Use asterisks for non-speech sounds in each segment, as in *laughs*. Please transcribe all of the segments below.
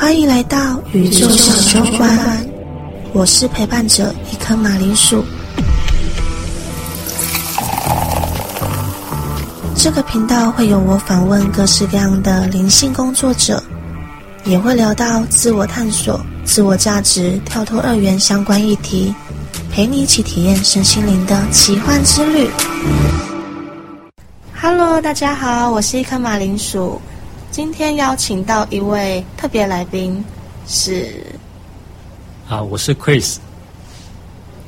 欢迎来到宇宙小酒馆，我是陪伴者一颗马铃薯。这个频道会有我访问各式各样的灵性工作者，也会聊到自我探索、自我价值、跳脱二元相关议题，陪你一起体验身心灵的奇幻之旅。Hello，大家好，我是一颗马铃薯。今天邀请到一位特别来宾，是啊，我是 Chris。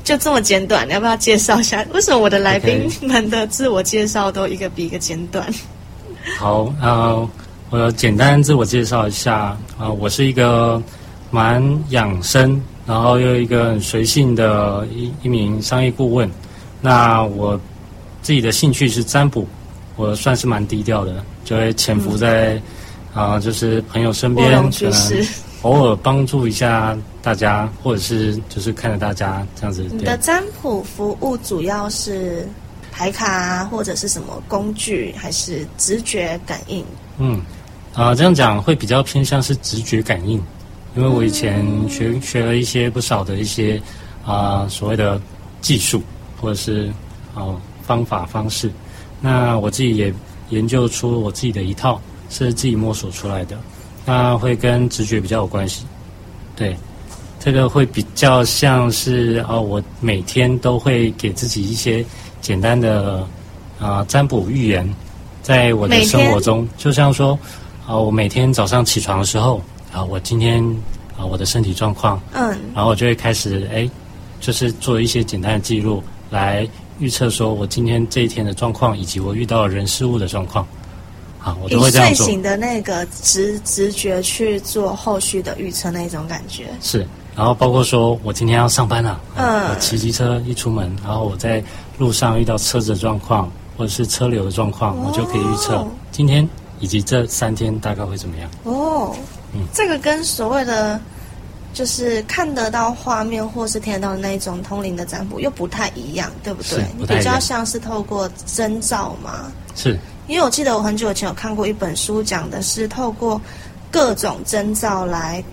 就这么简短，你要不要介绍一下？为什么我的来宾们的自我介绍都一个比一个简短？好啊，我简单自我介绍一下啊，我是一个蛮养生，然后又一个很随性的一一名商业顾问。那我自己的兴趣是占卜。我算是蛮低调的，就会潜伏在啊，就是朋友身边，可能偶尔帮助一下大家，或者是就是看着大家这样子。你的占卜服务主要是牌卡，啊或者是什么工具，还是直觉感应？嗯，啊，这样讲会比较偏向是直觉感应，因为我以前学学了一些不少的一些啊所谓的技术，或者是啊方法方式。那我自己也研究出我自己的一套，是自己摸索出来的。那会跟直觉比较有关系，对，这个会比较像是哦，我每天都会给自己一些简单的啊占卜预言，在我的生活中，就像说啊，我每天早上起床的时候啊，我今天啊我的身体状况，嗯，然后我就会开始哎，就是做一些简单的记录来。预测说，我今天这一天的状况，以及我遇到人事物的状况，好，我都会这样做。睡醒的那个直直觉去做后续的预测，那种感觉是。然后包括说我今天要上班了，嗯，我骑机车一出门，然后我在路上遇到车子的状况，或者是车流的状况，我就可以预测今天以及这三天大概会怎么样。哦，嗯，这个跟所谓的。就是看得到画面或是听得到那种通灵的占卜又不太一样，对不对？你比较像是透过征兆嘛？是。因为我记得我很久以前有看过一本书，讲的是透过各种征兆来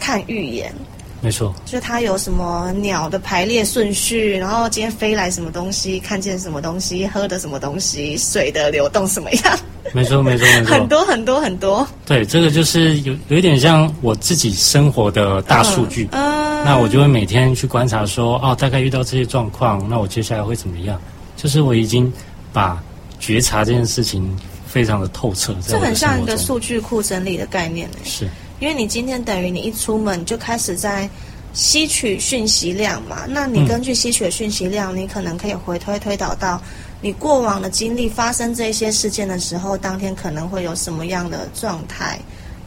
看预言。没错。就它有什么鸟的排列顺序，然后今天飞来什么东西，看见什么东西，喝的什么东西，水的流动什么样。没错，没错，没 *laughs* 错，很多很多很多。对，这个就是有有一点像我自己生活的大数据。嗯，那我就会每天去观察，说哦，大概遇到这些状况，那我接下来会怎么样？就是我已经把觉察这件事情非常的透彻。这很像一个数据库整理的概念呢。是，因为你今天等于你一出门就开始在吸取讯息量嘛，那你根据吸取的讯息量，你可能可以回推推导到。你过往的经历发生这些事件的时候，当天可能会有什么样的状态，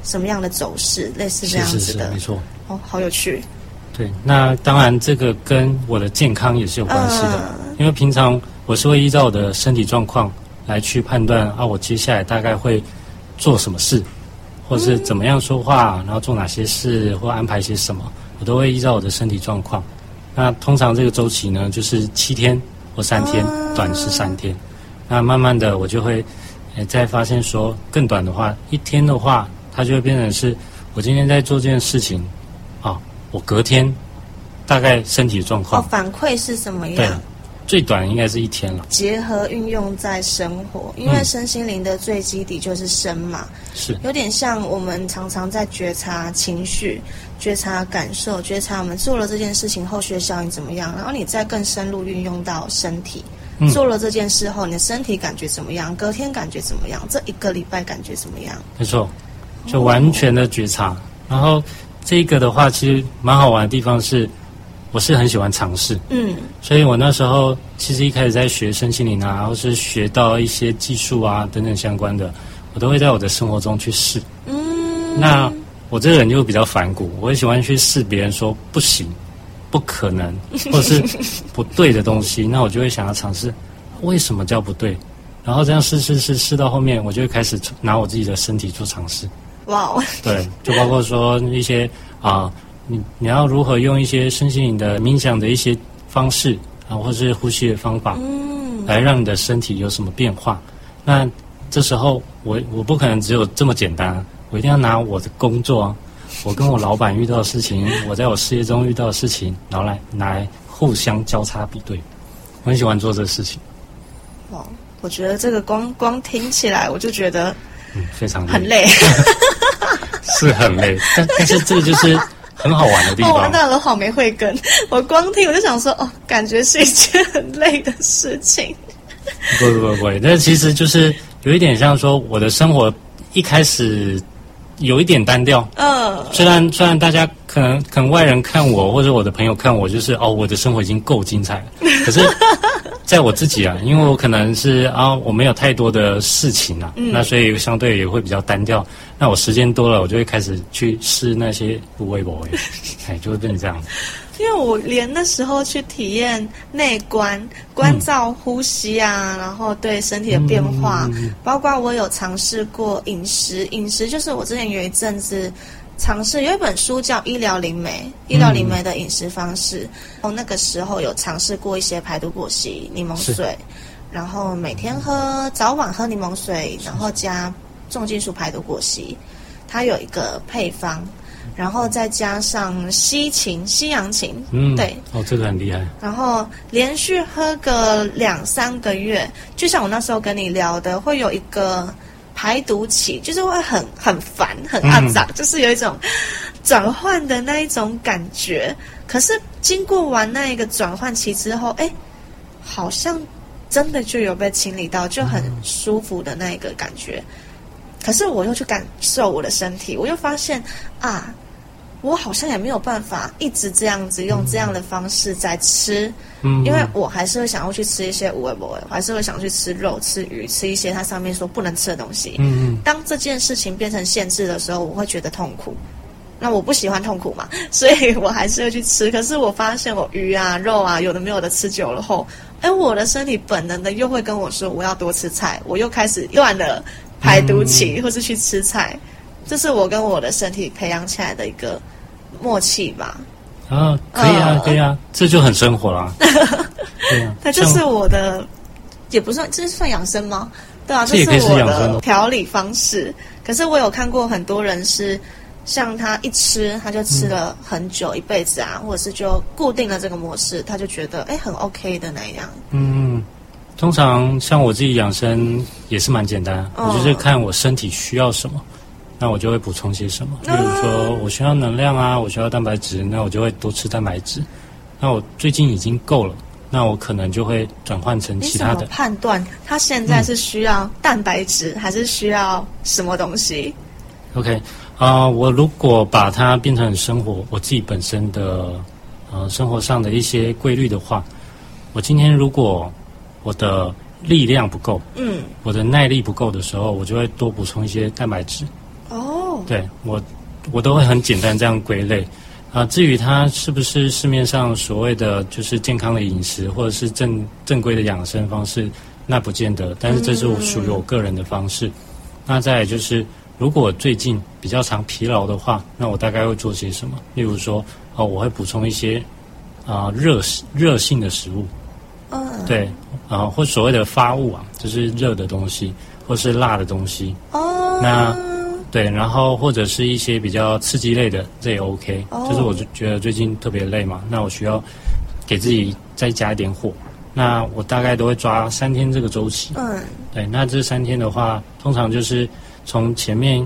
什么样的走势，类似这样子的，没错。哦，好有趣。对，那当然这个跟我的健康也是有关系的，因为平常我是会依照我的身体状况来去判断啊，我接下来大概会做什么事，或者是怎么样说话，然后做哪些事或安排些什么，我都会依照我的身体状况。那通常这个周期呢，就是七天。或三天，短是三天，那慢慢的我就会，诶，再发现说更短的话，一天的话，它就会变成是，我今天在做这件事情，啊，我隔天大概身体状况，哦，反馈是什么样？最短应该是一天了。结合运用在生活，因为身心灵的最基底就是身嘛，是有点像我们常常在觉察情绪、觉察感受、觉察我们做了这件事情后续的效应怎么样，然后你再更深入运用到身体，做了这件事后，你的身体感觉怎么样？隔天感觉怎么样？这一个礼拜感觉怎么样？没错，就完全的觉察。然后这个的话，其实蛮好玩的地方是。我是很喜欢尝试，嗯，所以我那时候其实一开始在学身心灵啊，或是学到一些技术啊等等相关的，我都会在我的生活中去试。嗯，那我这个人就比较反骨，我很喜欢去试别人说不行、不可能 *laughs* 或者是不对的东西，那我就会想要尝试为什么叫不对，然后这样试试试试到后面，我就会开始拿我自己的身体做尝试。哇，对，就包括说一些啊。你你要如何用一些身心灵的冥想的一些方式啊，或者是呼吸的方法，嗯，来让你的身体有什么变化？那这时候我我不可能只有这么简单，我一定要拿我的工作，我跟我老板遇到的事情，*laughs* 我在我事业中遇到的事情，然后来拿来互相交叉比对。我很喜欢做这个事情。哇，我觉得这个光光听起来，我就觉得嗯，非常很累。*laughs* 是很累，但但是这个就是很好玩的地哦，完方。蛋了，好没慧根。*laughs* 我光听我就想说，哦，感觉是一件很累的事情。不不不但其实就是有一点像说，我的生活一开始有一点单调。嗯，虽然虽然大家可能可能外人看我或者我的朋友看我，就是哦，我的生活已经够精彩了。可是，在我自己啊，*laughs* 因为我可能是啊，我没有太多的事情啊，那所以相对也会比较单调。那我时间多了，我就会开始去试那些不微不微，*laughs* 哎，就会变成这样。因为我连那时候去体验内观、关照呼吸啊，然后对身体的变化，包括我有尝试过饮食，饮食就是我之前有一阵子尝试有一本书叫《医疗灵媒》，医疗灵媒的饮食方式。哦，那个时候有尝试过一些排毒果昔、柠檬水，然后每天喝早晚喝柠檬水，然后加重金属排毒果昔，它有一个配方。然后再加上西芹、西洋芹，嗯，对，哦，这个很厉害。然后连续喝个两三个月，就像我那时候跟你聊的，会有一个排毒期，就是会很很烦、很肮脏，就是有一种转换的那一种感觉。可是经过完那一个转换期之后，哎，好像真的就有被清理到，就很舒服的那一个感觉。可是我又去感受我的身体，我又发现啊，我好像也没有办法一直这样子用这样的方式在吃，嗯，因为我还是会想要去吃一些无味不味，我还是会想去吃肉、吃鱼、吃一些它上面说不能吃的东西。嗯嗯，当这件事情变成限制的时候，我会觉得痛苦。那我不喜欢痛苦嘛，*laughs* 所以我还是会去吃。可是我发现我鱼啊、肉啊，有的没有的吃久了后，哎，我的身体本能的又会跟我说我要多吃菜，我又开始乱了排毒期，或是去吃菜。这是我跟我的身体培养起来的一个默契吧。啊，可以啊，呃可以啊，这就很生活啦。*laughs* 对啊，它就是我的，也不算，这是算养生吗？对啊，这这也可以是我的养生哦调理方式。可是我有看过很多人是，像他一吃他就吃了很久、一辈子啊，或者是就固定了这个模式，他就觉得哎很 OK 的那样。嗯，通常像我自己养生也是蛮简单，哦我就是看我身体需要什么，那我就会补充些什么。例啊如说我需要能量啊，我需要蛋白质，那我就会多吃蛋白质。那我最近已经够了，那我可能就会转换成其他的。判断他现在是需要蛋白质，还是需要什么东西？OK，啊、我如果把它变成生活我自己本身的呃生活上的一些规律的话，我今天如果我的力量不够，嗯，我的耐力不够的时候，我就会多补充一些蛋白质。哦，对我，我都会很简单这样归类。啊，至于它是不是市面上所谓的就是健康的饮食，或者是正正规的养生方式，那不见得。但是这是我属于我个人的方式。那再来就是，如果最近比较常疲劳的话，那我大概会做些什么？例如说，哦，我会补充一些啊、热热性的食物，嗯，对，啊、或所谓的发物啊，就是热的东西，或是辣的东西。哦，那对，然后或者是一些比较刺激类的，这也 OK。哦就是我就觉得最近特别累嘛，那我需要给自己再加一点火。那我大概都会抓三天这个周期。嗯，对，那这三天的话，通常就是从前面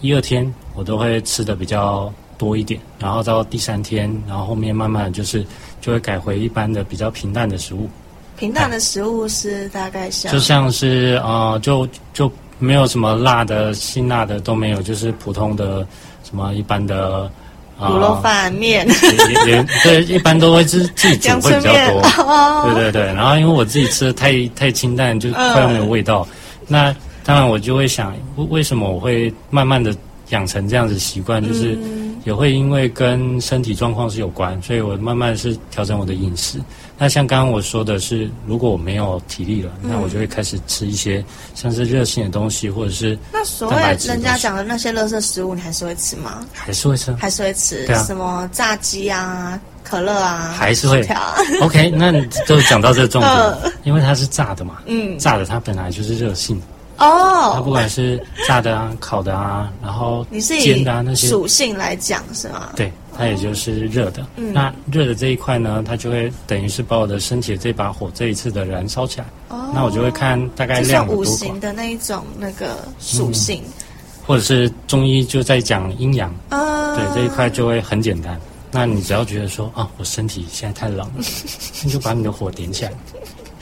一二天我都会吃的比较多一点，然后到第三天，然后后面慢慢地就是就会改回一般的比较平淡的食物。平淡的食物是大概像就像是呃，就就没有什么辣的、辛辣的都没有，就是普通的什么一般的啊卤肉饭、面、也也也 *laughs* 对，一般都会自自己煮阳会比较多。哦，对对对，然后因为我自己吃的太太清淡，就快要没有味道。那当然我就会想，为为什么我会慢慢的养成这样子习惯，就是嗯也会因为跟身体状况是有关，所以我慢慢是调整我的饮食。那像刚刚我说的是，如果我没有体力了，那我就会开始吃一些像是热性的东西，或者是那所谓人家讲的那些垃圾食物，你还是会吃吗？还是会吃。还是会吃？对啊什么炸鸡啊、可乐啊，还是会 *laughs* OK，那你就讲到这个重点嗯，因为它是炸的嘛，嗯炸的它本来就是热性，哦，它不管是炸的啊、烤的啊，然后煎的啊那些，属性来讲是吗？对，它也就是热的。嗯那热的这一块呢，它就会等于是把我的身体的这把火这一次的燃烧起来。哦，那我就会看大概就量有多寡像五行，的那一种那个属性，或者是中医就在讲阴阳，啊，对这一块就会很简单。那你只要觉得说啊，我身体现在太冷了，*laughs* 你就把你的火点起来。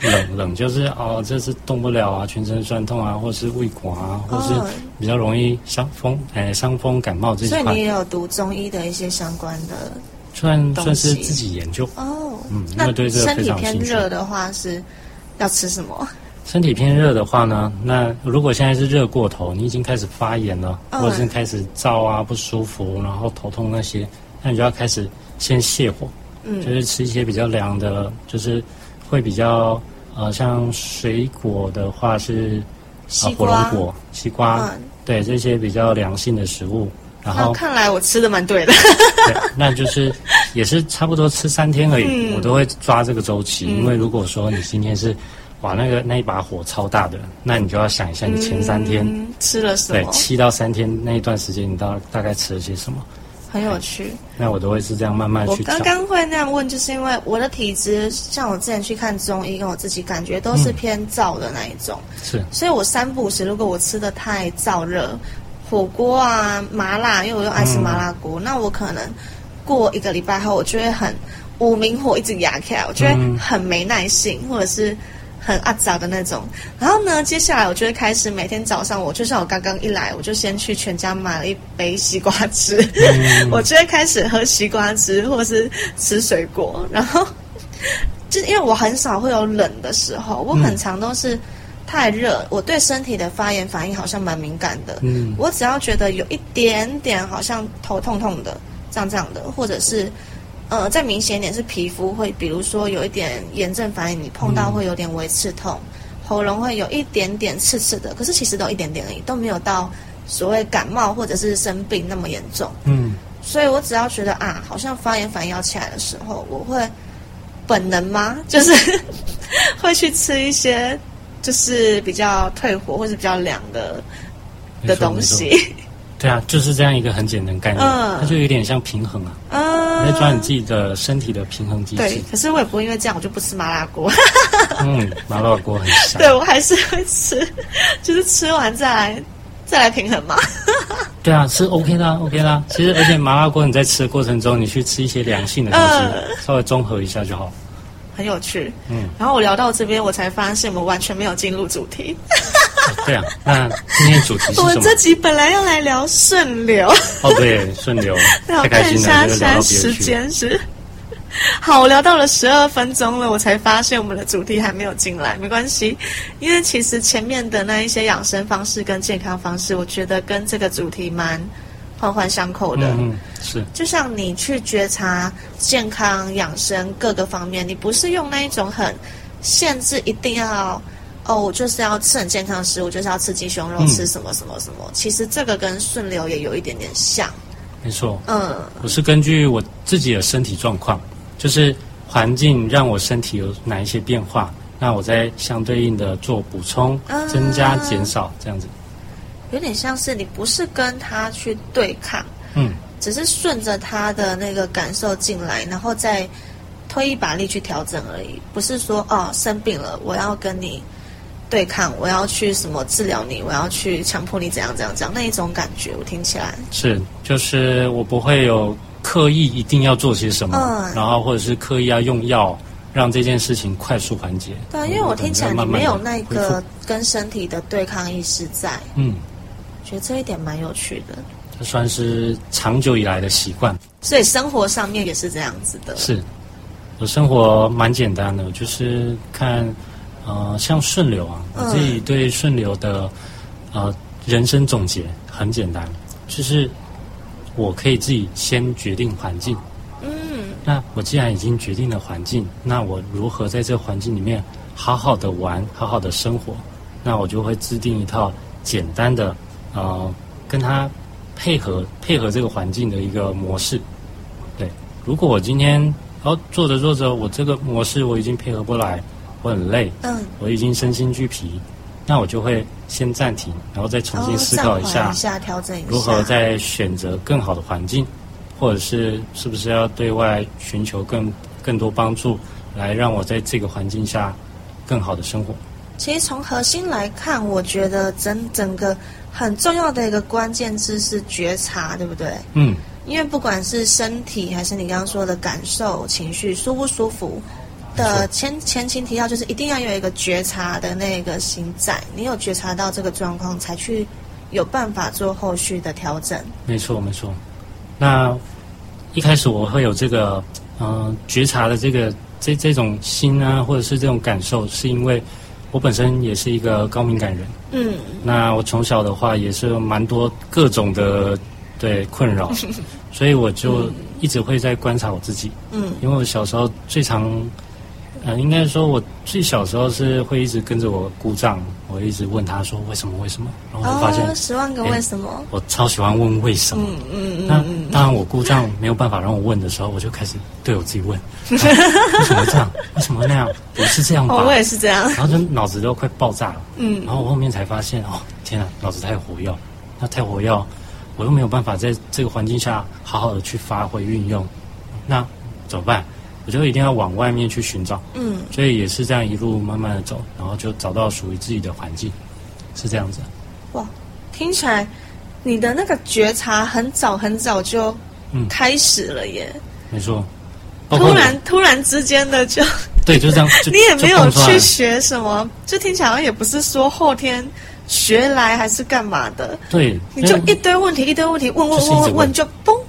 冷冷就是哦，这是动不了啊，全身酸痛啊，或是胃管啊，或是哦比较容易伤风，哎，伤风感冒这一块所以你，也有读中医的一些相关的算算是自己研究。哦。嗯因那为对这个身体偏热的话是要吃什么？身体偏热的话呢，那如果现在是热过头，你已经开始发炎了，嗯。或者是开始燥啊不舒服，然后头痛那些，那你就要开始先泻火，嗯。就是吃一些比较凉的，就是会比较呃，像水果的话是啊火龙果、西瓜，嗯，对这些比较良性的食物，然后看来我吃的蛮对的。对，那就是也是差不多吃三天而已，嗯我都会抓这个周期。嗯因为如果说你今天是哇那个那一把火超大的，那你就要想一下你前三天，嗯吃了什么，对七到三天那一段时间，你到大概吃了些什么？很有趣。那我都会是这样慢慢我刚。刚会那样问，就是因为我的体质，像我之前去看中医，跟我自己感觉都是嗯偏燥的那一种，是所以我三不五时，如果我吃的太燥热，火锅啊、麻辣，因为我又爱吃麻辣锅，那我可能过一个礼拜后，我就会很五明火一直压起来，我就会嗯很没耐性，或者是很阿杂的那种。然后呢，接下来我就会开始每天早上，我就像我刚刚一来，我就先去全家买了一杯西瓜汁，*laughs* 我就会开始喝西瓜汁，或是吃水果，然后就是因为我很少会有冷的时候，我很常都是太热，我对身体的发炎反应好像蛮敏感的。嗯我只要觉得有一点点好像头痛痛的，这样这样的，或者是呃再明显一点是皮肤会，比如说有一点炎症反应，你碰到会有点微刺痛，喉咙会有一点点刺刺的，可是其实都一点点而已，都没有到所谓感冒或者是生病那么严重。嗯所以我只要觉得啊，好像发炎反应要起来的时候，我会本能吗？*laughs* 就是 *laughs* 会去吃一些就是比较退火或是比较凉的的东西。*laughs* 对啊，就是这样一个很简单概念，嗯它就有点像平衡啊，嗯你在抓你自己的身体的平衡机对制。，可是我也不会因为这样我就不吃麻辣锅，嗯，麻辣锅很香。对我还是会吃，*laughs* 就是吃完再来再来平衡嘛。*laughs* 对啊，是 OK 的、啊、，OK 的、啊。其实，而且麻辣锅你在吃的过程中，你去吃一些凉性的东西，嗯稍微综合一下就好。很有趣，嗯，然后我聊到这边，我才发现我们完全没有进入主题。对啊。那今天主题是什么我们这？集本来要来聊顺流，哦，对，顺流，*laughs* 那我太开看一心了，这个下现在聊到别时。间是。好，我聊到了十二分钟了，我才发现我们的主题还没有进来，没关系，因为其实前面的那一些养生方式跟健康方式，我觉得跟这个主题蛮环环相扣的。嗯嗯，是，就像你去觉察健康养生各个方面，你不是用那一种很限制，一定要哦，我就是要吃很健康的食物，就是要吃鸡胸肉，嗯吃什么什么什么。其实这个跟顺流也有一点点像，没错。嗯我是根据我自己的身体状况，就是环境让我身体有哪一些变化，那我再相对应的做补充啊、增加、减少这样子。有点像是你不是跟他去对抗，嗯，只是顺着他的那个感受进来，然后再推一把力去调整而已，不是说哦生病了我要跟你对抗，我要去什么治疗你，我要去强迫你怎样怎样怎样那一种感觉，我听起来，是，就是我不会有刻意一定要做些什么，嗯然后或者是刻意要用药让这件事情快速缓解。对啊，因为我听起来你没有那个跟身体的对抗意识在，嗯，觉得这一点蛮有趣的。这算是长久以来的习惯。所以生活上面也是这样子的，是，我生活蛮简单的，就是看，呃，像顺流啊，嗯我自己对顺流的呃人生总结很简单，就是我可以自己先决定环境。嗯那我既然已经决定了环境，那我如何在这个环境里面好好的玩，好好的生活？那我就会制定一套简单的，呃，跟他配合配合这个环境的一个模式。对，如果我今天哦做着做着，我这个模式我已经配合不来，我很累，嗯我已经身心俱疲，那我就会先暂停，然后再重新思考一下，哦一下调整一下，如何再选择更好的环境，或者是是不是要对外寻求更更多帮助，来让我在这个环境下更好的生活。其实从核心来看，我觉得整整个很重要的一个关键字是觉察，对不对？嗯，因为不管是身体还是你刚刚说的感受、情绪舒不舒服的前前情提要，就是一定要有一个觉察的那个心在。你有觉察到这个状况，才去有办法做后续的调整。没错，没错。那一开始我会有这个嗯、呃觉察的这个这这种心啊，或者是这种感受，是因为我本身也是一个高敏感人。嗯，那我从小的话也是蛮多各种的对困扰，*laughs* 所以我就一直会在观察我自己。嗯，因为我小时候最常，呃，应该说我最小时候是会一直跟着我姑丈，我一直问他说为什么为什么，然后发现、哦，十万个为什么？我超喜欢问为什么。嗯嗯那嗯嗯，当然，我姑丈没有办法让我问的时候，我就开始对我自己问：*laughs* 啊为什么这样？为什么那样？不是这样吧？哦，我也是这样。然后就脑子都快爆炸了。嗯然后我后面才发现，哦，天啊，脑子太活跃，那太活跃，我又没有办法在这个环境下好好的去发挥运用，那怎么办？我就一定要往外面去寻找，嗯，所以也是这样一路慢慢的走，然后就找到属于自己的环境，是这样子。哇，听起来你的那个觉察很早很早就嗯开始了耶，没错。突然突然之间的就。*laughs* 对，就这样，*laughs* 你也没有去学什么，就听起来好像也不是说后天学来还是干嘛的，对，你就一堆问题一堆问题问问问问就嘣，哎，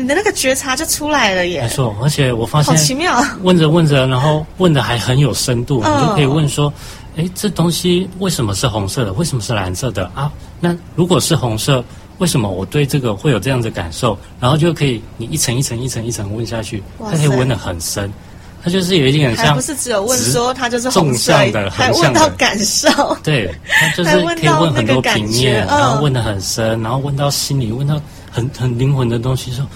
你的那个觉察就出来了耶。没，错，而且我发现好奇妙，问着问着，然后问的还很有深度，嗯你就可以问说，哎，这东西为什么是红色的？为什么是蓝色的？啊？那如果是红色，为什么我对这个会有这样的感受？然后就可以你一层一层一层一层问下去，它可以问的很深，它就是有一点还像不是只有问直说它就是纵向的，还问到感受，对，它就是可以问很多平面，嗯。然后问的很深，然后问到心里，问到很很灵魂的东西，说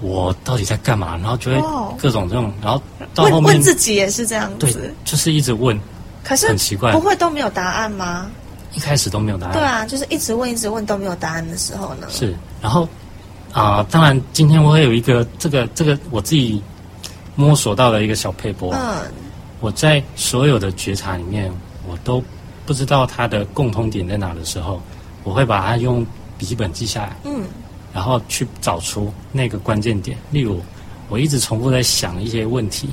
我到底在干嘛？然后就会哦各种这种，然后到后问面问自己也是这样对子，，就是一直问，可是很奇怪不会都没有答案吗？一开始都没有答案。对啊，就是一直问一直问都没有答案的时候呢，是，然后啊、当然今天我会有一个这个这个我自己摸索到的一个小配波。嗯，我在所有的觉察里面，我都不知道它的共通点在哪的时候，我会把它用笔记本记下来，嗯，然后去找出那个关键点。例如，我一直重复在想一些问题，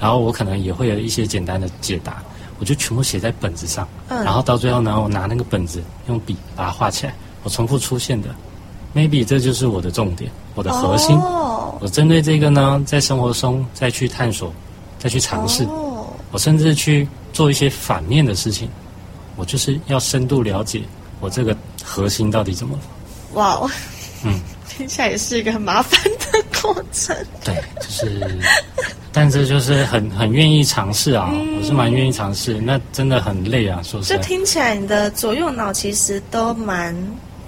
然后我可能也会有一些简单的解答，我就全部写在本子上，嗯然后到最后呢，我拿那个本子用笔把它画起来，我重复出现的，maybe 这就是我的重点，我的核心。哦，我针对这个呢，在生活中再去探索，再去尝试。哦，我甚至去做一些反面的事情，我就是要深度了解我这个核心到底怎么了。哇哦，嗯，听起来也是一个很麻烦的过程。对，就是，但这就是很很愿意尝试啊，我是蛮愿意尝试。那真的很累啊，说实就。听起来你的左右脑其实都蛮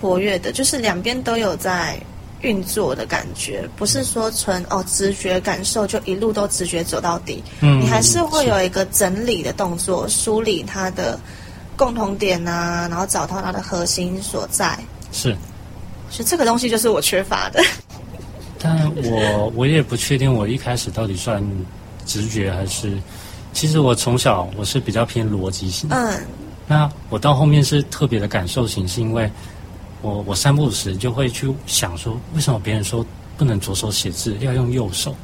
活跃的，就是两边都有在运作的感觉，不是说纯哦直觉感受就一路都直觉走到底，嗯你还是会有一个整理的动作，梳理它的共同点啊，然后找到它的核心所在。是，所以这个东西就是我缺乏的。*laughs* 但我我也不确定我一开始到底算直觉还是，其实我从小我是比较偏逻辑型。嗯，那我到后面是特别的感受型，是因为我我三不五时就会去想说，为什么别人说不能左手写字，要用右手，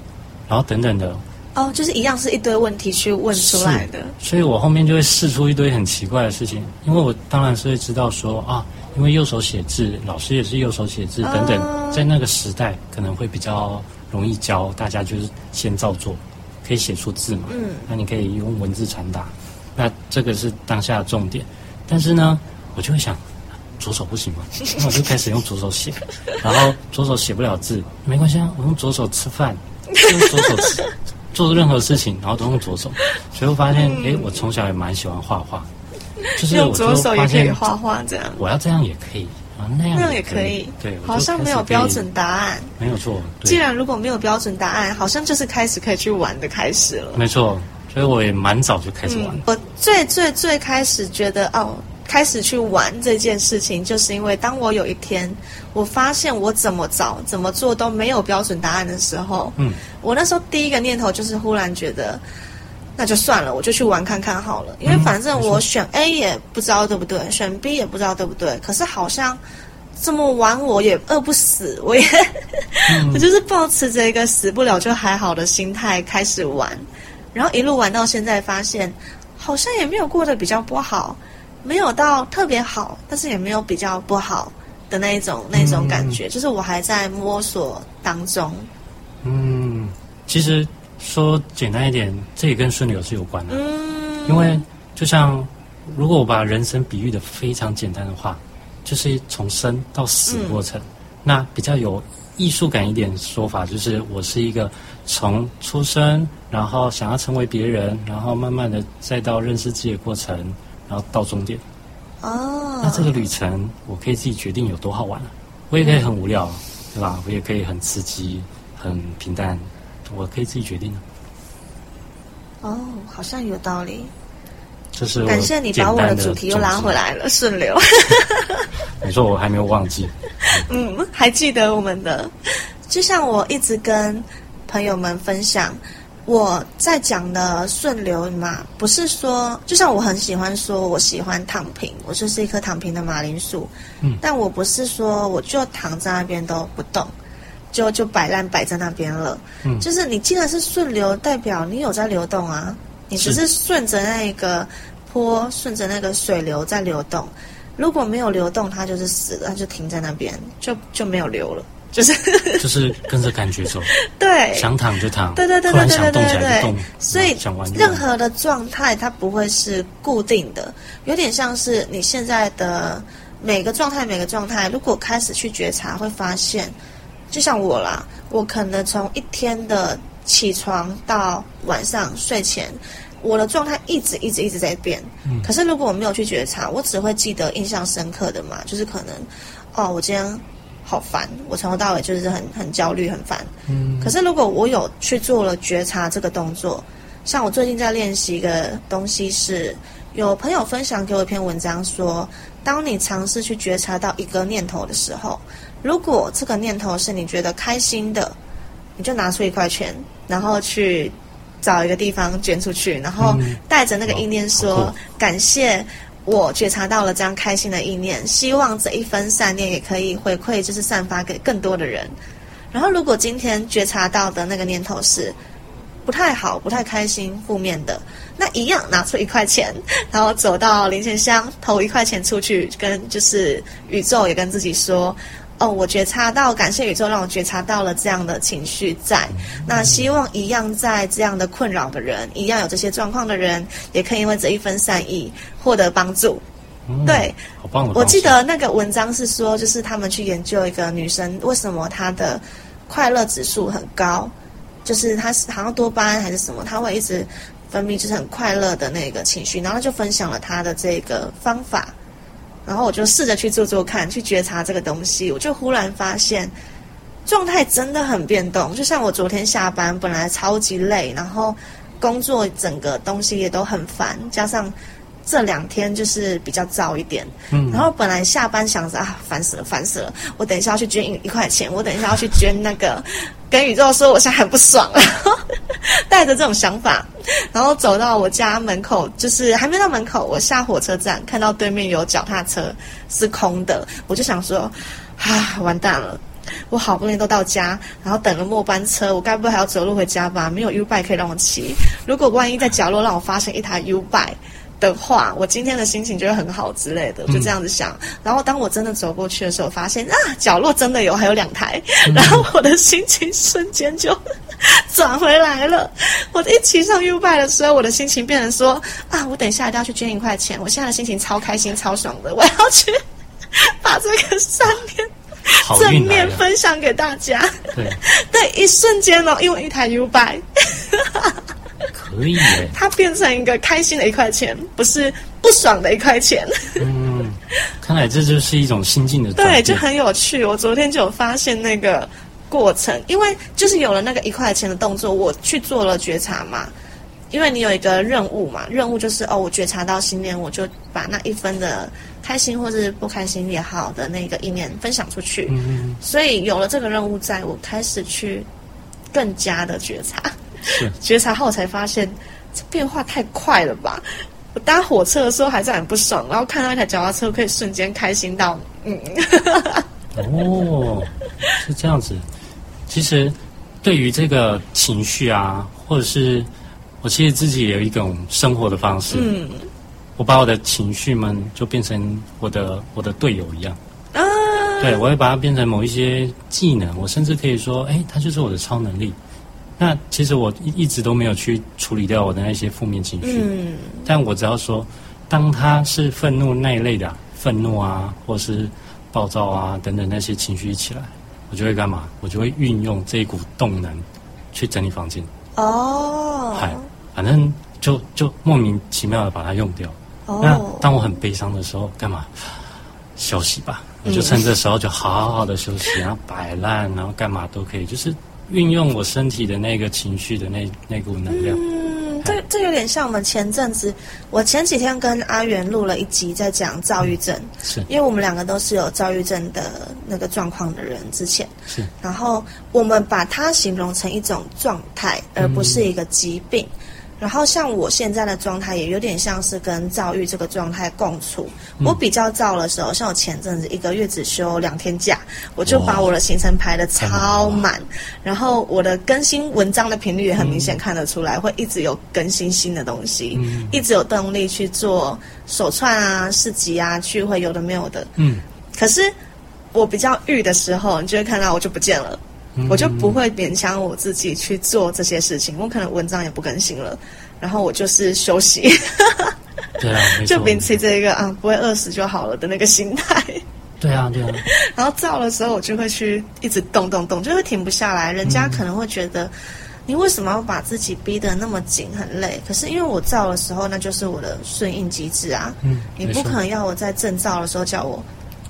然后等等的，哦，就是一样是一堆问题去问出来的。所以我后面就会试出一堆很奇怪的事情，因为我当然是会知道说啊，因为右手写字，老师也是右手写字等等，哦在那个时代可能会比较容易教大家，就是先照做，可以写出字嘛，嗯，那你可以用文字传达，那这个是当下的重点。但是呢，我就会想，左手不行吗？那我就开始用左手写，*laughs* 然后左手写不了字，没关系啊，我用左手吃饭，用左手吃，*laughs* 做任何事情，然后都用左手。所以我发现，诶，我从小也蛮喜欢画画，*laughs* 就是用左手也可以画画，这样我要这样也可以，啊那样那样也也可以。对，好像没有标准，答案。没有错。既然如果没有标准答案，好像就是开始可以去玩的开始了。没错，所以我也蛮早就开始玩。我最最最开始觉得哦，开始去玩这件事情，就是因为当我有一天我发现我怎么找怎么做都没有标准答案的时候，嗯，我那时候第一个念头就是忽然觉得，那就算了，我就去玩看看好了，因为反正我选 A 也不知道对不对，选 B 也不知道对不对，可是好像这么玩我也饿不死，我也、*laughs* 我就是抱持着一个死不了就还好的心态开始玩。然后一路玩到现在，发现好像也没有过得比较不好，没有到特别好，但是也没有比较不好的那一种那种感觉，就是我还在摸索当中。嗯，其实说简单一点，这也跟顺流是有关的。嗯，因为就像如果我把人生比喻的非常简单的话，就是从生到死的过程。那比较有艺术感一点说法，就是我是一个从出生，然后想要成为别人，然后慢慢的再到认识自己的过程，然后到终点。哦，那这个旅程，我可以自己决定有多好玩啊！我也可以很无聊，对吧？我也可以很刺激、很平淡，我可以自己决定的。哦，好像有道理。这是感谢你把我的主题又拉回来了，顺流。*laughs* 你说我还没有忘记，*laughs* 嗯，还记得我们的，就像我一直跟朋友们分享，我在讲的顺流嘛，不是说，就像我很喜欢说，我喜欢躺平，我就是一棵躺平的马铃薯，嗯，但我不是说我就躺在那边都不动，就就摆烂摆在那边了，嗯。就是你既然是顺流，代表你有在流动啊，你只是。顺着那个坡，顺着那个水流在流动。如果没有流动，它就是死了，它就停在那边，就就没有流了，就是。就是跟着感觉走，*laughs* 对，想躺就躺，对对对对对对对所以。任何的状态它不会是固定的，有点像是你现在的每个状态，每个状态，如果开始去觉察，会发现，就像我啦，我可能从一天的起床到晚上睡前。我的状态一直一直一直在变，嗯可是如果我没有去觉察，我只会记得印象深刻的嘛，就是可能，哦，我今天好烦，我从头到尾就是很很焦虑很烦，嗯可是如果我有去做了觉察这个动作，像我最近在练习一个东西是，有朋友分享给我一篇文章说，当你尝试去觉察到一个念头的时候，如果这个念头是你觉得开心的，你就拿出一块钱，然后去找一个地方捐出去，然后嗯带着那个意念说酷感谢。我觉察到了这样开心的意念，希望这一分善念也可以回馈，就是散发给更多的人。然后，如果今天觉察到的那个念头是不太好、不太开心、负面的，那一样拿出一块钱，然后走到零钱箱投一块钱出去，跟就是宇宙也跟自己说。哦，我觉察到，感谢宇宙让我觉察到了这样的情绪在。那希望一样在这样的困扰的人，一样有这些状况的人，也可以因为这一份善意获得帮助。嗯对，好棒的。我记得那个文章是说，就是他们去研究一个女生为什么她的快乐指数很高，就是她是好像多巴胺还是什么，她会一直分泌就是很快乐的那个情绪，然后她就分享了她的这个方法，然后我就试着去做做看，去觉察这个东西，我就忽然发现状态真的很变动，就像我昨天下班本来超级累，然后工作整个东西也都很烦，加上。这两天就是比较燥一点，嗯然后本来下班想着啊，烦死了，烦死了，我等一下要去捐一一块钱，我等一下要去捐那个，*laughs* 跟宇宙说我现在很不爽，然 *laughs* 后带着这种想法，然后走到我家门口，就是还没到门口，我下火车站看到对面有脚踏车是空的，我就想说，啊，完蛋了。我好不容易都到家，然后等了末班车，我该不会还要走路回家吧？没有 U bike 可以让我骑。如果万一在角落让我发现一台 U bike 的话，我今天的心情就会很好之类的，我就这样子想。然后当我真的走过去的时候，发现啊，角落真的有，还有两台，然后我的心情瞬间就 *laughs* 转回来了。我一骑上 U bike 的时候，我的心情变成说啊，我等一下一定要去捐一块钱，我现在的心情超开心、超爽的，我要去把这个三念。正面分享给大家。对，*laughs* 对，一瞬间哦，因为一台 U bike，可以耶。它变成一个开心的一块钱，不是不爽的一块钱。嗯，看来这就是一种心境的转对，就很有趣。我昨天就有发现那个过程，因为就是有了那个一块钱的动作，我去做了觉察嘛。因为你有一个任务嘛，任务就是哦，我觉察到心念，我就把那一分的开心或是不开心也好的那个意念分享出去。嗯，所以有了这个任务，在我开始去更加的觉察，是 *laughs* 觉察后才发现这变化太快了吧。我搭火车的时候还是很不爽，然后看到一台脚踏车可以瞬间开心到，嗯，*laughs* 哦，是这样子。其实对于这个情绪啊，或者是我其实自己也有一种生活的方式，嗯我把我的情绪们就变成我的我的队友一样。啊，对，我会把它变成某一些技能，我甚至可以说，哎，它就是我的超能力。那其实我一一直都没有去处理掉我的那些负面情绪，嗯但我只要说，当他是愤怒那一类的啊愤怒啊，或是暴躁啊等等那些情绪一起来，我就会干嘛？我就会运用这一股动能去整理房间，哦嗨，反正就就莫名其妙的把它用掉。那哦，当我很悲伤的时候，干嘛？休息吧，我就趁这时候就好好的休息，然后摆烂，然后干嘛都可以，就是运用我身体的那个情绪的那那股能量。嗯，这这有点像我们前阵子，我前几天跟阿元录了一集，在讲躁郁症，是因为我们两个都是有躁郁症的那个状况的人，之前，是，然后我们把它形容成一种状态，而不是一个疾病。然后像我现在的状态，也有点像是跟躁郁这个状态共处。我比较躁的时候，像我前阵子一个月只休两天假，我就把我的行程排的超满，然后我的更新文章的频率也很明显看得出来，会一直有更新新的东西，嗯一直有动力去做手串啊、市集啊、聚会，有的没有的。嗯，可是我比较郁的时候，你就会看到我就不见了。嗯我就不会勉强我自己去做这些事情，我可能文章也不更新了，然后我就是休息，对啊，*laughs* 就秉持这一个啊不会饿死就好了的那个心态。对啊，对啊，*laughs* 然后燥的时候，我就会去一直动动动，就会停不下来。人家可能会觉得，你为什么要把自己逼得那么紧，很累？可是因为我燥的时候，那就是我的顺应机制啊。嗯，你不可能要我在正照的时候叫我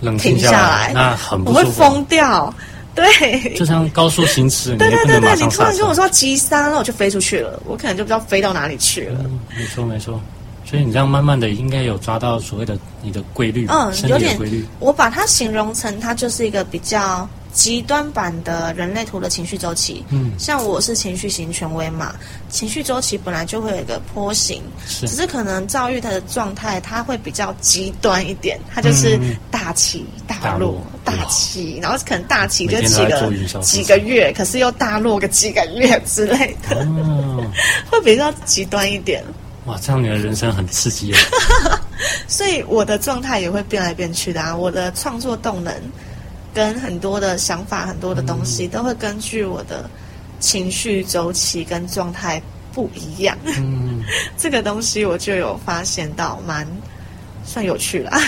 冷停静下来，那很我会。疯掉。*laughs* 对，就像高速行驶，你对对对对，你。突然跟我说急刹，那我就飞出去了，我可能就不知道飞到哪里去了。嗯，没错没错。所以你这样慢慢的应该有抓到所谓的你的规律，嗯，身有点规律。，我把它形容成它就是一个比较极端版的人类图的情绪周期。嗯，像我是情绪型权威嘛，情绪周期本来就会有一个坡形，是。只是可能躁郁的状态它会比较极端一点，它就是嗯。大起大大落。落，大起，然后可能大起就起每天都在坐个几个月，可是又大落个几个月之类的，哦，*laughs* 会比较极端一点。哇，这样你的人生很刺激耶。*laughs* 所以我的状态也会变来变去的啊，我的创作动能跟很多的想法、很多的东西，都会根据我的情绪周期跟状态不一样。嗯，*laughs* 这个东西我就有发现到，蛮算有趣啦。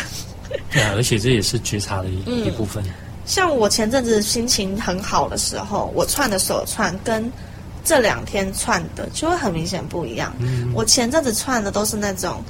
对啊，*laughs* 而且这也是觉察的一、嗯一部分。像我前阵子心情很好的时候，我串的手串跟这两天串的就会很明显不一样。嗯，我前阵子串的都是那种，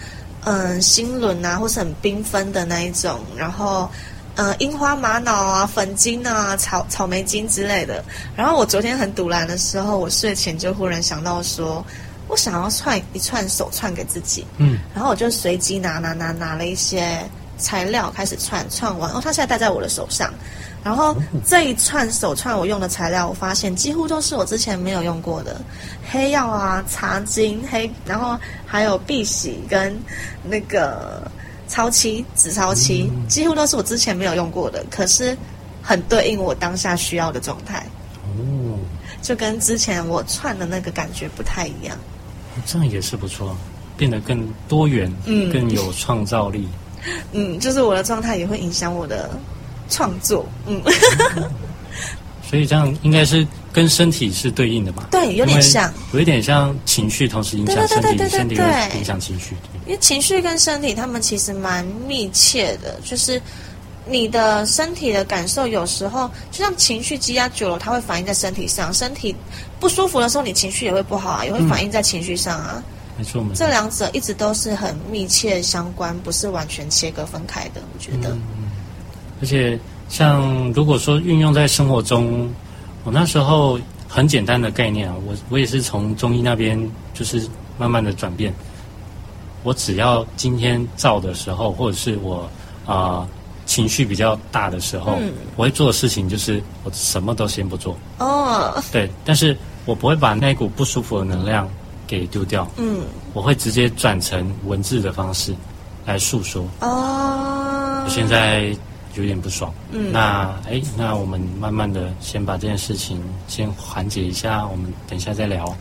嗯，星轮啊，或是很缤纷的那一种，然后，呃，樱花玛瑙啊、粉晶啊、草草莓晶之类的。然后我昨天很堵然的时候，我睡前就忽然想到说，我想要串一串手串给自己，嗯，然后我就随机拿拿拿拿了一些材料开始串，串完哦，它现在戴在我的手上。然后这一串手串我用的材料，我发现几乎都是我之前没有用过的，黑曜啊、茶晶、黑，然后还有碧玺跟那个超漆、紫超期，几乎都是我之前没有用过的，可是很对应我当下需要的状态，哦，就跟之前我串的那个感觉不太一样。这样也是不错，变得更多元，嗯更有创造力。*laughs* 嗯，就是我的状态也会影响我的创作。嗯，所以这样应该是跟身体是对应的嘛？对，有点像。有一点像情绪，同时影响对对身体，对对对身体对会影响情绪。因为情绪跟身体，他们其实蛮密切的，就是你的身体的感受，有时候就像情绪积压久了，它会反映在身体上。身体不舒服的时候，你情绪也会不好啊，也会反映在情绪上啊。没错，没错这。两者一直都是很密切相关，不是完全切割分开的。我觉得，嗯而且像如果说运用在生活中，我那时候很简单的概念啊，我我也是从中医那边就是慢慢的转变。我只要今天照的时候，或者是我啊、情绪比较大的时候，嗯我会做的事情就是我什么都先不做，哦，对，但是我不会把那股不舒服的能量给丢掉，嗯，我会直接转成文字的方式来诉说。哦我，现在有点不爽，嗯。那哎，那我们慢慢的先把这件事情先缓解一下，我们等一下再聊，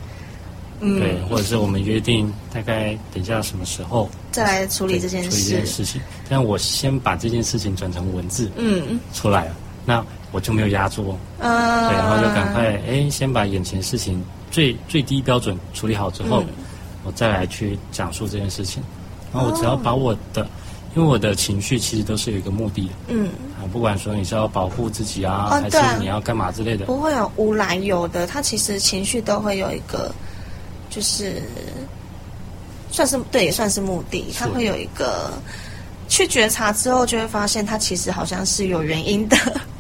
嗯。对，或者是我们约定大概等一下什么时候再来处理这件事。处理这件事，事情，但我先把这件事情转成文字嗯，出来了，那我就没有压住。嗯，对，然后就赶快哎，先把眼前事情最最低标准处理好之后，嗯。我再来去讲述这件事情。然后我只要把我的，因为我的情绪其实都是有一个目的的。嗯，啊，不管说你是要保护自己啊，还是你要干嘛之类的，不会有无来由的，他其实情绪都会有一个，就是算是对，也算是目的，他会有一个去觉察之后，就会发现他其实好像是有原因的，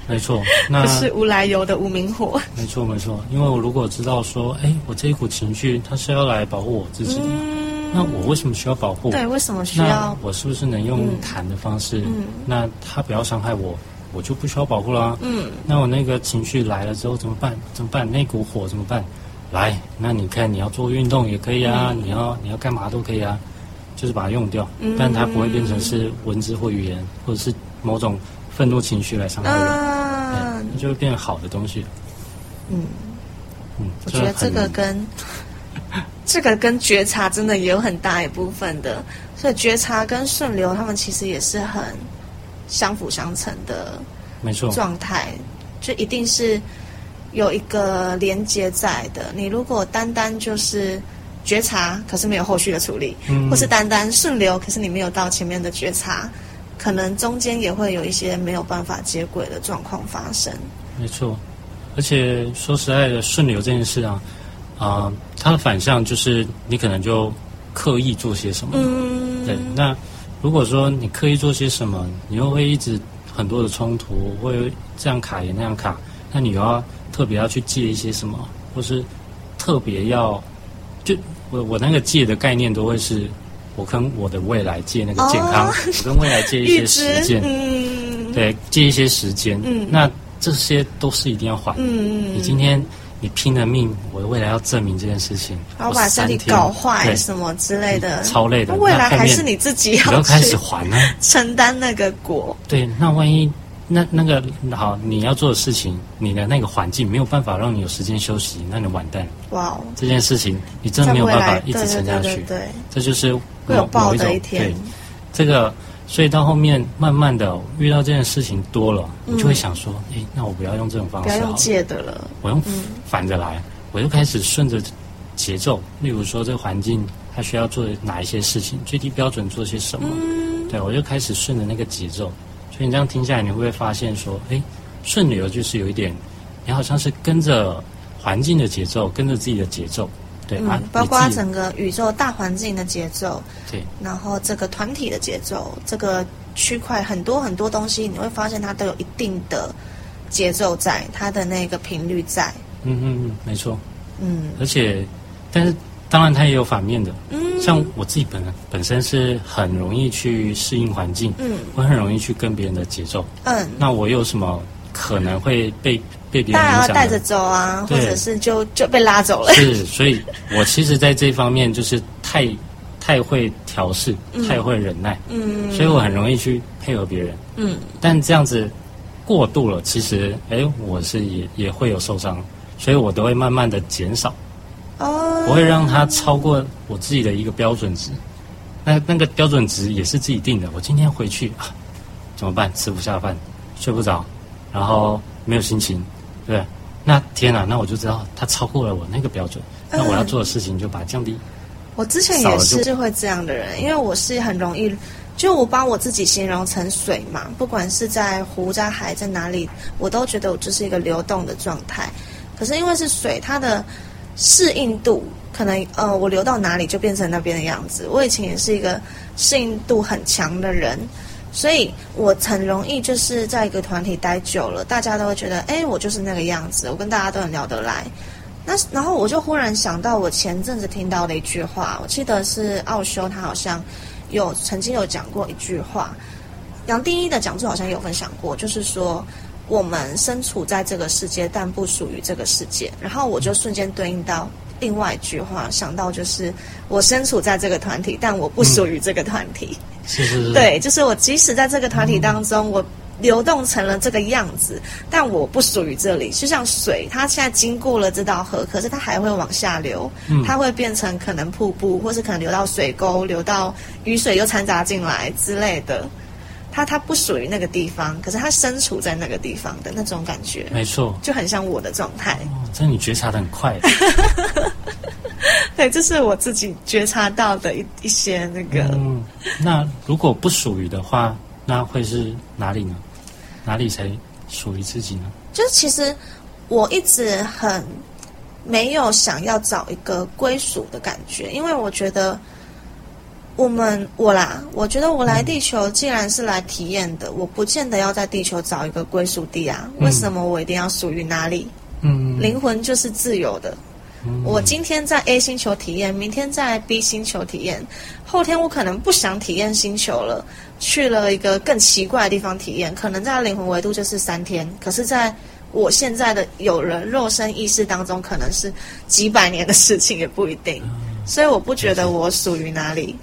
没错。*laughs* 那不是无来由的无名火。没错没错，因为我如果知道说，哎，我这一股情绪它是要来保护我自己的，嗯，那我为什么需要保护？对，为什么需那要？我是不是能用嗯谈的方式？嗯那他不要伤害我，我就不需要保护啦。嗯那我那个情绪来了之后怎么办？怎么办？那股火怎么办？来，那你看你要做运动也可以啊，你要你要干嘛都可以啊，就是把它用掉，嗯但它不会变成是文字或语言，或者是某种愤怒情绪来伤害人，那就会变好的东西。嗯，嗯，我觉得这个跟 *laughs* 这个跟觉察真的也有很大一部分的，所以觉察跟顺流，他们其实也是很相辅相成的没错，状态，就一定是有一个连接在的。你如果单单就是觉察，可是没有后续的处理，嗯或是单单顺流，可是你没有到前面的觉察，可能中间也会有一些没有办法接轨的状况发生。没错，而且说实在的，顺流这件事啊，啊、它的反向就是你可能就刻意做些什么。嗯，对，那如果说你刻意做些什么，你又会一直很多的冲突，会这样卡也那样卡，那你又要特别要去戒一些什么，或是特别要，就我我那个戒的概念都会是，我跟我的未来借那个健康，哦。我跟未来借一些时间，*laughs* 嗯，对，借一些时间，嗯。那这些都是一定要还。嗯，你今天你拼了命，我未来要证明这件事情，然后把身体搞坏什么之类的，超累的那未来还是你自己你要要开始去还呢、*laughs* 承担那个果。对，那万一那那个好，你要做的事情，你的那个环境没有办法让你有时间休息，那你完蛋。哇哦，这件事情你真的没有办法一直撑下去对对，对对，这就是会有某爆的一天对。这个，所以到后面慢慢的遇到这件事情多了，你就会想说，诶，那我不要用这种方式不要用借的了。我用嗯。反着来，我就开始顺着节奏，例如说这个环境它需要做哪一些事情，最低标准做些什么，嗯。对我就开始顺着那个节奏。所以你这样听下来，你会不会发现说，哎，顺流就是有一点，你好像是跟着环境的节奏，跟着自己的节奏，对、包括整个宇宙大环境的节奏，对然后这个团体的节奏，这个区块很多很多东西，你会发现它都有一定的节奏在，它的那个频率在。嗯嗯嗯，没错。嗯而且，但是当然它也有反面的，嗯像我自己本本身是很容易去适应环境，嗯我很容易去跟别人的节奏。嗯，那我有什么可能会被被别人带着走啊，或者是就就被拉走了。是，所以我其实在这方面就是太太会调试，太会忍耐，嗯所以我很容易去配合别人。嗯但这样子过度了，其实哎，我是也也会有受伤，所以我都会慢慢的减少，哦，不会让它超过我自己的一个标准值。那那个标准值也是自己定的。我今天回去啊，怎么办？吃不下饭，睡不着，然后没有心情，对？那天啊，那我就知道他超过了我那个标准，那我要做的事情就把它降低。我之前也是会这样的人，因为我是很容易，就我把我自己形容成水嘛，不管是在湖、在海、在哪里，我都觉得我就是一个流动的状态。可是因为是水，它的适应度可能呃，我流到哪里就变成那边的样子。我以前也是一个适应度很强的人，所以我很容易就是在一个团体待久了，大家都会觉得，哎，我就是那个样子，我跟大家都很聊得来。那然后我就忽然想到，我前阵子听到的一句话，我记得是奥修他好像有曾经有讲过一句话，杨定一的讲座好像有分享过，就是说我们身处在这个世界，但不属于这个世界。然后我就瞬间对应到另外一句话，想到就是我身处在这个团体，但我不属于这个团体。是是是，*laughs* 对，就是我即使在这个团体当中，我。流动成了这个样子，但我不属于这里。就像水，它现在经过了这道河，可是它还会往下流，它会变成可能瀑布，或是可能流到水沟，流到雨水又掺杂进来之类的。它它不属于那个地方，可是它身处在那个地方的那种感觉，没错，就很像我的状态。哦，这你觉察的很快。*laughs* 对，这是我自己觉察到的一一些那个。嗯，那如果不属于的话，那会是哪里呢？哪里才属于自己呢？就是其实我一直很没有想要找一个归属的感觉，因为我觉得我们我啦，我觉得我来地球既然是来体验的，我不见得要在地球找一个归属地啊。为什么我一定要属于哪里？嗯，灵魂就是自由的。我今天在 A 星球体验，明天在 B 星球体验，后天我可能不想体验星球了。去了一个更奇怪的地方体验，可能在灵魂维度就是三天，可是在我现在的有人肉身意识当中，可能是几百年的事情也不一定，所以我不觉得我属于哪里。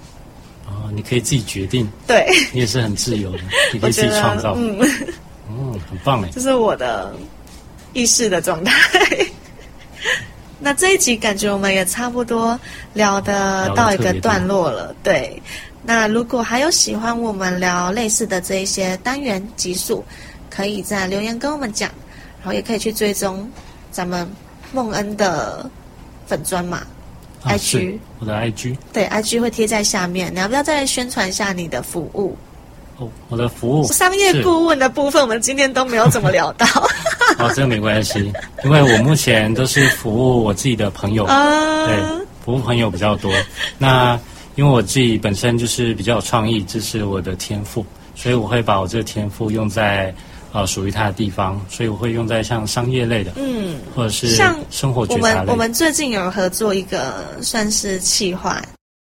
哦，你可以自己决定，对。你也是很自由的，*laughs* 你可以自己创造，嗯，嗯，很棒哎，这是我的意识的状态。*laughs* 那这一集感觉我们也差不多聊的到一个段落了，对。那如果还有喜欢我们聊类似的这一些单元集数，可以在留言跟我们讲，然后也可以去追踪咱们梦恩的粉砖嘛，IG，我的 IG，对，IG 会贴在下面。你要不要再宣传一下你的服务？哦，我的服务，商业顾问的部分，我们今天都没有怎么聊到。*laughs* 哦，这个没关系，因为我目前都是服务我自己的朋友，对，服务朋友比较多。那因为我自己本身就是比较有创意，这是我的天赋，所以我会把我这个天赋用在呃属于它的地方，所以我会用在像商业类的，嗯，或者是像生活觉察类。我们我们最近有合作一个算是企划，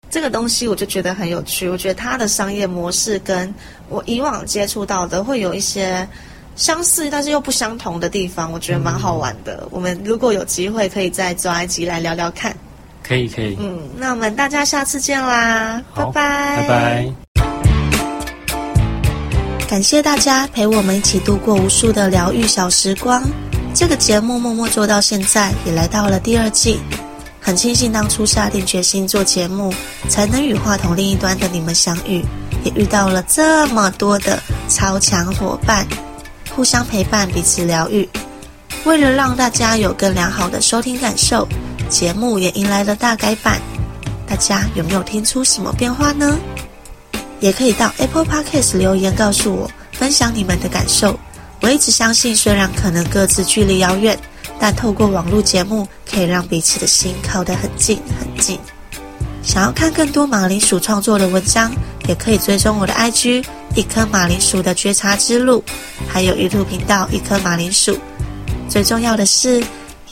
这个东西我就觉得很有趣，我觉得它的商业模式跟我以往接触到的会有一些相似，但是又不相同的地方，我觉得蛮好玩的。我们如果有机会，可以再抓一集来聊聊看。可以可以，嗯，那我们大家下次见啦，拜拜拜拜。感谢大家陪我们一起度过无数的疗愈小时光。这个节目默默做到现在，也来到了第二季，很庆幸当初下定决心做节目，才能与话筒另一端的你们相遇，也遇到了这么多的超强伙伴，互相陪伴，彼此疗愈。为了让大家有更良好的收听感受。节目也迎来了大改版，大家有没有听出什么变化呢？也可以到 Apple Podcast 留言告诉我，分享你们的感受。我一直相信，虽然可能各自距离遥远，但透过网络节目，可以让彼此的心靠得很近很近。想要看更多马铃薯创作的文章，也可以追踪我的 IG 一颗马铃薯的觉察之路，还有 YouTube 频道一颗马铃薯。最重要的是。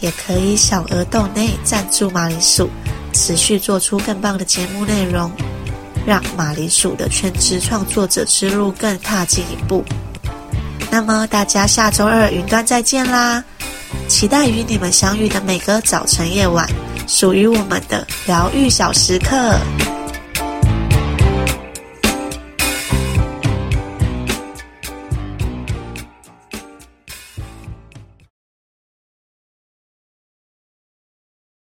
也可以小额豆内赞助马铃薯，持续做出更棒的节目内容，让马铃薯的全职创作者之路更踏进一步。那么大家下周二云端再见啦！期待与你们相遇的每个早晨夜晚，属于我们的疗愈小时刻。